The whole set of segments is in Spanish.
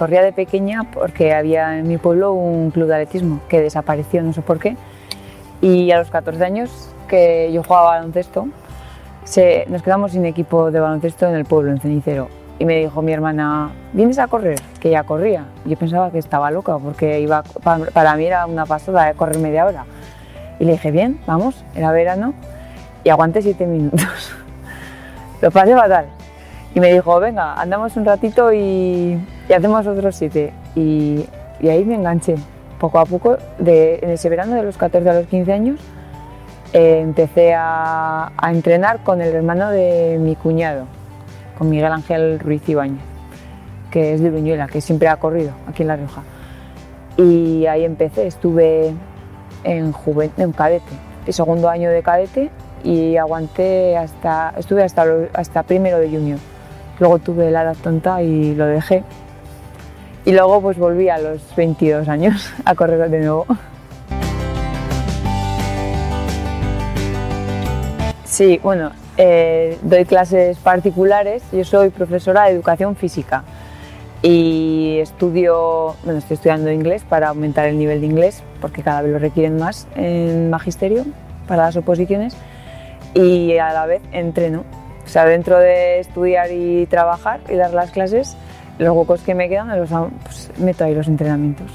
corría de pequeña porque había en mi pueblo un club de atletismo que desapareció, no sé por qué. Y a los 14 años que yo jugaba baloncesto, se, nos quedamos sin equipo de baloncesto en el pueblo, en Cenicero. Y me dijo mi hermana, ¿vienes a correr? Que ya corría. Yo pensaba que estaba loca porque iba, para mí era una pasada de correr media hora. Y le dije, bien, vamos, era verano. Y aguanté siete minutos. Lo pasé fatal. Y me dijo, venga, andamos un ratito y, hacemos otros siete. Y, ahí me enganché. Poco a poco, de, en ese verano de los 14 a los 15 años, eh, empecé a, entrenar con el hermano de mi cuñado, con Miguel Ángel Ruiz Ibáñez, que es de Viñuela, que siempre ha corrido aquí en La Rioja. Y ahí empecé, estuve en, en cadete, el segundo año de cadete y aguanté hasta, estuve hasta, hasta primero de junior. Luego tuve la edad tonta y lo dejé. Y luego pues volví a los 22 años a correr de nuevo. Sí, bueno, eh, doy clases particulares. Yo soy profesora de educación física y estudio, bueno, estoy estudiando inglés para aumentar el nivel de inglés porque cada vez lo requieren más en magisterio para las oposiciones y a la vez entreno. O sea, dentro de estudiar y trabajar y dar las clases, los huecos que me quedan los pues, meto ahí los entrenamientos.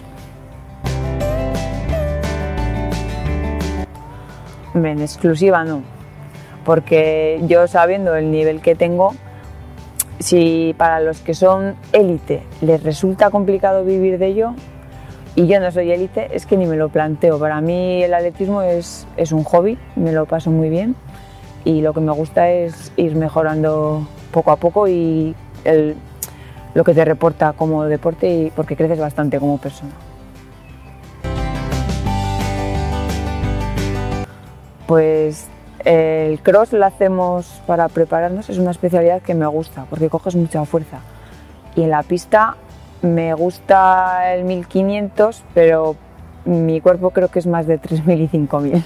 En exclusiva no, porque yo sabiendo el nivel que tengo, si para los que son élite les resulta complicado vivir de ello, y yo no soy élite, es que ni me lo planteo. Para mí el atletismo es, es un hobby, me lo paso muy bien y lo que me gusta es ir mejorando poco a poco y lo que te reporta como deporte y porque creces bastante como persona. Pues el cross lo hacemos para prepararnos, es una especialidad que me gusta porque coges mucha fuerza. Y en la pista me gusta el 1500, pero mi cuerpo creo que es más de 3000 y 5000.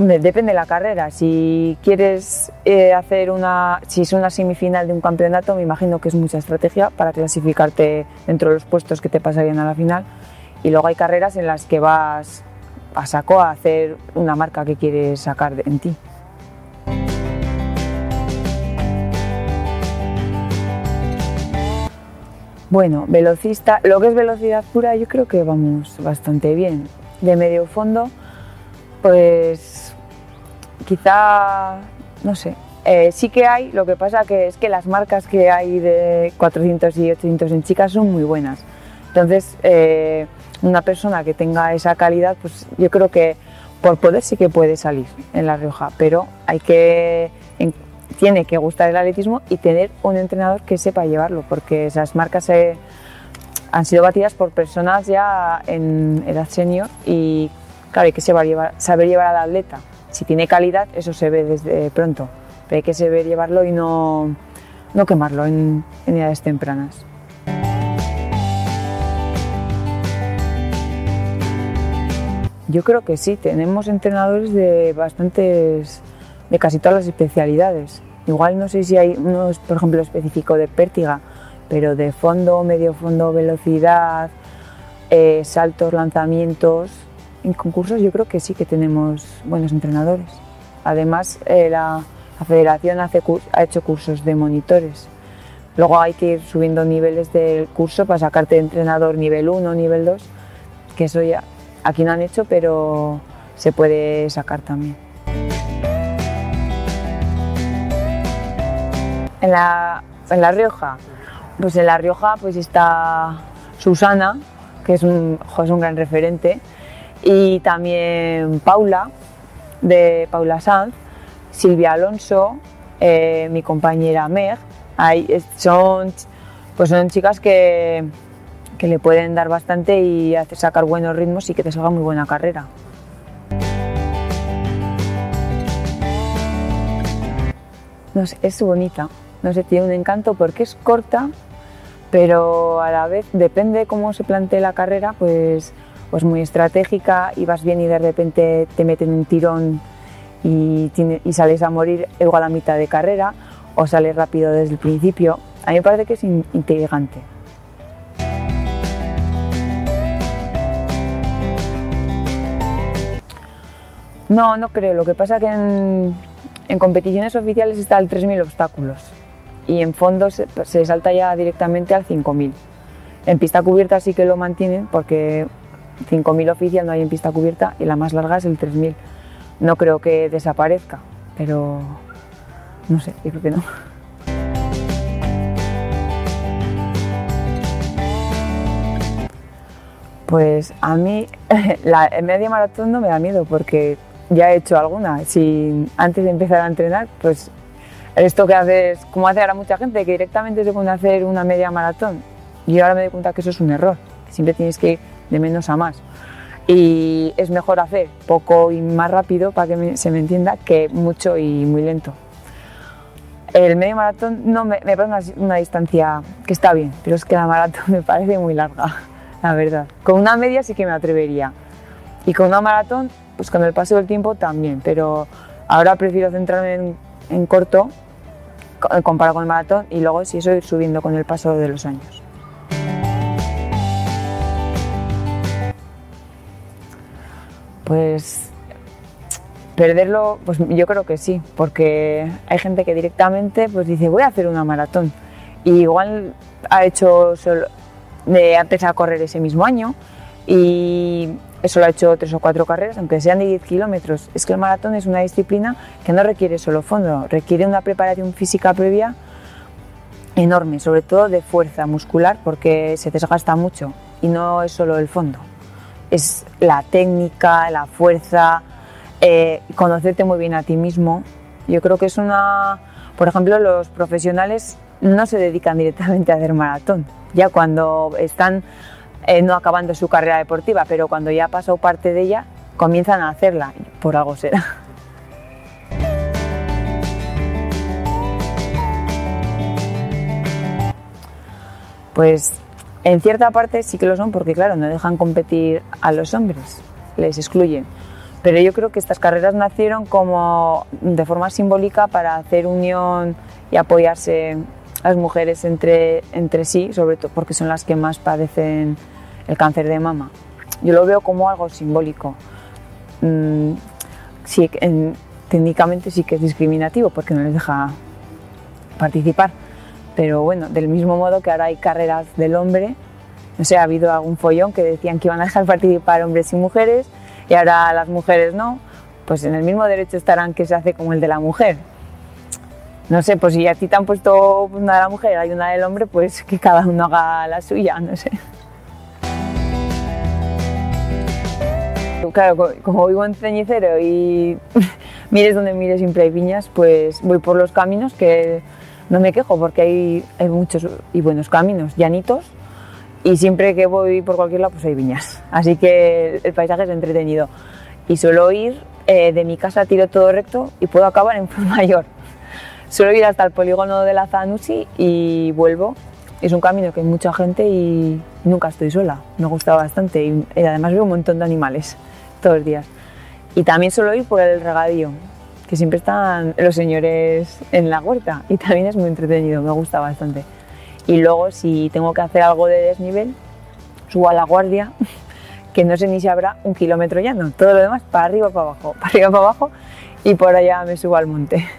Depende de la carrera. Si quieres eh, hacer una, si es una semifinal de un campeonato, me imagino que es mucha estrategia para clasificarte dentro de los puestos que te pasarían a la final. Y luego hay carreras en las que vas a saco a hacer una marca que quieres sacar en ti. Bueno, velocista, lo que es velocidad pura yo creo que vamos bastante bien. De medio fondo, pues quizá, no sé, eh, sí que hay, lo que pasa es que las marcas que hay de 400 y 800 en chicas son muy buenas. Entonces, eh, una persona que tenga esa calidad, pues yo creo que por poder sí que puede salir en La Rioja, pero hay que tiene que gustar el atletismo y tener un entrenador que sepa llevarlo, porque esas marcas han sido batidas por personas ya en edad senior y claro, hay que saber llevar, saber llevar al atleta. Si tiene calidad, eso se ve desde pronto, pero hay que saber llevarlo y no, no quemarlo en, edades tempranas. Yo creo que sí, tenemos entrenadores de bastantes, de casi todas las especialidades. Igual no sé si hay uno, por ejemplo, específico de pértiga, pero de fondo, medio fondo, velocidad, eh, saltos, lanzamientos. En concursos yo creo que sí que tenemos buenos entrenadores. Además, eh, la, federación hace, ha hecho cursos de monitores. Luego hay que ir subiendo niveles del curso para sacarte de entrenador nivel 1, nivel 2, que eso ya aquí no han hecho, pero se puede sacar también. En la, en la Rioja, pues en La Rioja pues está Susana, que es un, es un gran referente, y también Paula, de Paula Sanz, Silvia Alonso, eh, mi compañera Meg, son, pues son chicas que, que le pueden dar bastante y hacer sacar buenos ritmos y que te salga muy buena carrera. No es bonita no tiene un encanto porque es corta, pero a la vez depende cómo se plantee la carrera, pues, pues muy estratégica y vas bien y de repente te meten un tirón y, y sales a morir igual a mitad de carrera, o sale rápido desde el principio. A mí me parece que es inteligente. No, no creo. Lo que pasa que en, competiciones oficiales está el 3.000 obstáculos y en fondo se, se, salta ya directamente al 5.000. En pista cubierta sí que lo mantienen porque 5.000 oficial no hay en pista cubierta y la más larga es el 3.000. No creo que desaparezca, pero no sé, yo creo que no. Pues a mí la media maratón no me da miedo porque ya he hecho alguna. Si antes de empezar a entrenar, pues esto que haces, como hace ahora mucha gente, que directamente se pone a hacer una media maratón. Y ahora me doy cuenta que eso es un error, siempre tienes que de menos a más. Y es mejor hacer poco y más rápido para que se me entienda que mucho y muy lento. El medio maratón no me, me parece una, distancia que está bien, pero es que la maratón me parece muy larga, la verdad. Con una media sí que me atrevería. Y con una maratón pues con el paso del tiempo también, pero ahora prefiero centrarme en, corto comparado con el maratón y luego si eso ir subiendo con el paso de los años. Pues perderlo, pues yo creo que sí, porque hay gente que directamente pues dice voy a hacer una maratón y igual ha hecho ha empezado a correr ese mismo año y eso lo ha hecho tres o cuatro carreras, aunque sean de 10 kilómetros. Es que el maratón es una disciplina que no requiere solo fondo, requiere una preparación física previa enorme, sobre todo de fuerza muscular, porque se desgasta mucho y no es solo el fondo. Es la técnica, la fuerza, eh, conocerte muy bien a ti mismo. Yo creo que es una. Por ejemplo, los profesionales no se dedican directamente a hacer maratón. Ya cuando están eh, no acabando su carrera deportiva, pero cuando ya ha pasado parte de ella, comienzan a hacerla, por algo será. Pues en cierta parte sí que lo son, porque claro, no dejan competir a los hombres, les excluyen. Pero yo creo que estas carreras nacieron como de forma simbólica para hacer unión y apoyarse las mujeres entre, entre sí, sobre todo porque son las que más padecen el cáncer de mama. Yo lo veo como algo simbólico. Mm, sí, técnicamente sí que es discriminativo porque no les deja participar, pero bueno, del mismo modo que ahora hay carreras del hombre, no sé, ha habido algún follón que decían que iban a dejar participar hombres y mujeres y ahora las mujeres no, pues en el mismo derecho estarán que se hace como el de la mujer. No sé, pues si a ti te han puesto una de la mujer y una del hombre, pues que cada uno haga la suya, no sé. Claro, como vivo en Ceñicero y mires donde mires siempre hay viñas, pues voy por los caminos que no me quejo porque hay, muchos y buenos caminos, llanitos, y siempre que voy por cualquier lado pues hay viñas. Así que el paisaje es entretenido. Y suelo ir eh, de mi casa, tiro todo recto y puedo acabar en mayor. Suelo ir hasta el polígono de la Zanusi y vuelvo. Es un camino que hay mucha gente y nunca estoy sola. Me gusta bastante y además veo un montón de animales todos los días. Y también suelo ir por el regadío, que siempre están los señores en la huerta y también es muy entretenido, me gusta bastante. Y luego si tengo que hacer algo de desnivel, subo a la guardia, que no sé ni si habrá un kilómetro ya, no, todo lo demás para arriba, para abajo, para arriba, para abajo y por allá me subo al monte.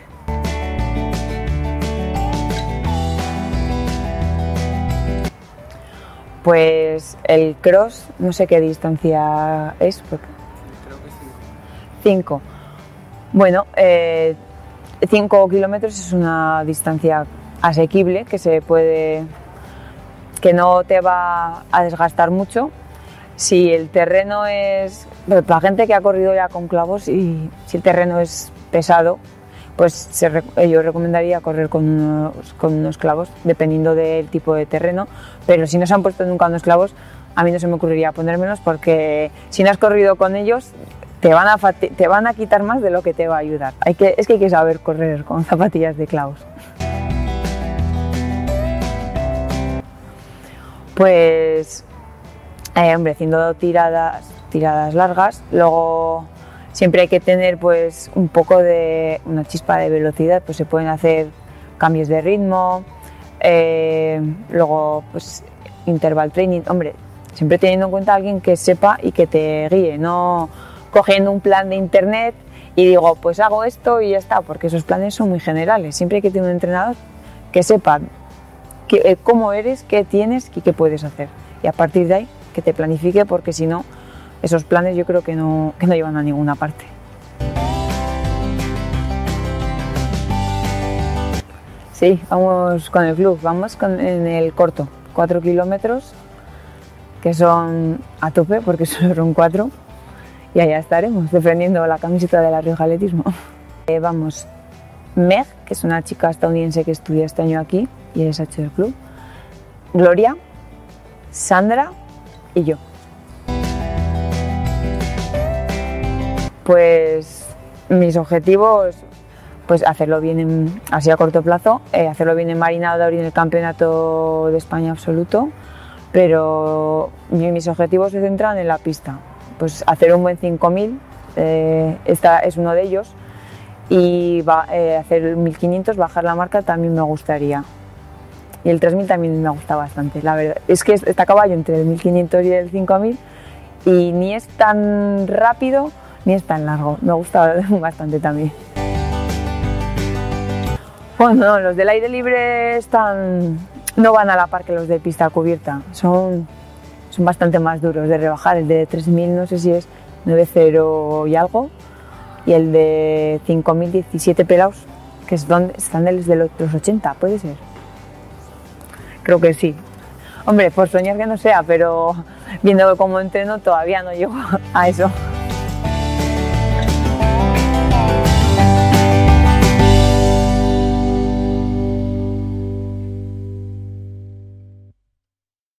Pues el cross, no sé qué distancia es, porque 5. Bueno, 5 eh, kilómetros es una distancia asequible que se puede que no te va a desgastar mucho. Si el terreno es. Para la gente que ha corrido ya con clavos y si el terreno es pesado, pues yo recomendaría correr con unos, con unos clavos, dependiendo del tipo de terreno. Pero si no se han puesto nunca unos clavos, a mí no se me ocurriría ponérmelos porque si no has corrido con ellos, te van, a te van a quitar más de lo que te va a ayudar. Hay que, es que hay que saber correr con zapatillas de clavos. Pues, eh, hombre, haciendo tiradas, tiradas largas, luego siempre hay que tener pues un poco de una chispa de velocidad, pues se pueden hacer cambios de ritmo, eh, luego pues interval training, hombre, siempre teniendo en cuenta a alguien que sepa y que te guíe, no cogiendo un plan de internet y digo, pues hago esto y ya está, porque esos planes son muy generales. Siempre hay que tener un entrenador que sepa eh, cómo eres, qué tienes y qué puedes hacer. Y a partir de ahí, que te planifique, porque si no, esos planes yo creo que no, que no llevan a ninguna parte. Sí, vamos con el club, vamos con, en el corto, 4 kilómetros, que son a tope porque solo son 4, y allá estaremos defendiendo la camiseta de la Rioja Atletismo. Eh, vamos, Meg, que es una chica estadounidense que estudia este año aquí y es H del club, Gloria, Sandra y yo. Pues mis objetivos pues hacerlo bien en, así a corto plazo, eh, hacerlo bien en Marinador y en el Campeonato de España absoluto, pero mis objetivos se centran en la pista, pues hacer un buen 5000, eh, esta es uno de ellos, y va, eh, hacer 1500, bajar la marca también me gustaría. Y el 3000 también me gusta bastante, la verdad. Es que está a caballo entre el 1500 y el 5000 y ni es tan rápido ni es tan largo. Me gusta bastante también. Bueno, los del aire libre están, no van a la par que los de pista cubierta, son, son bastante más duros de rebajar. El de 3000 no sé si es 9.0 y algo, y el de 5017 pelados, que es donde están desde los 80, puede ser. Creo que sí. Hombre, por soñar que no sea, pero viendo cómo entreno todavía no llego a eso.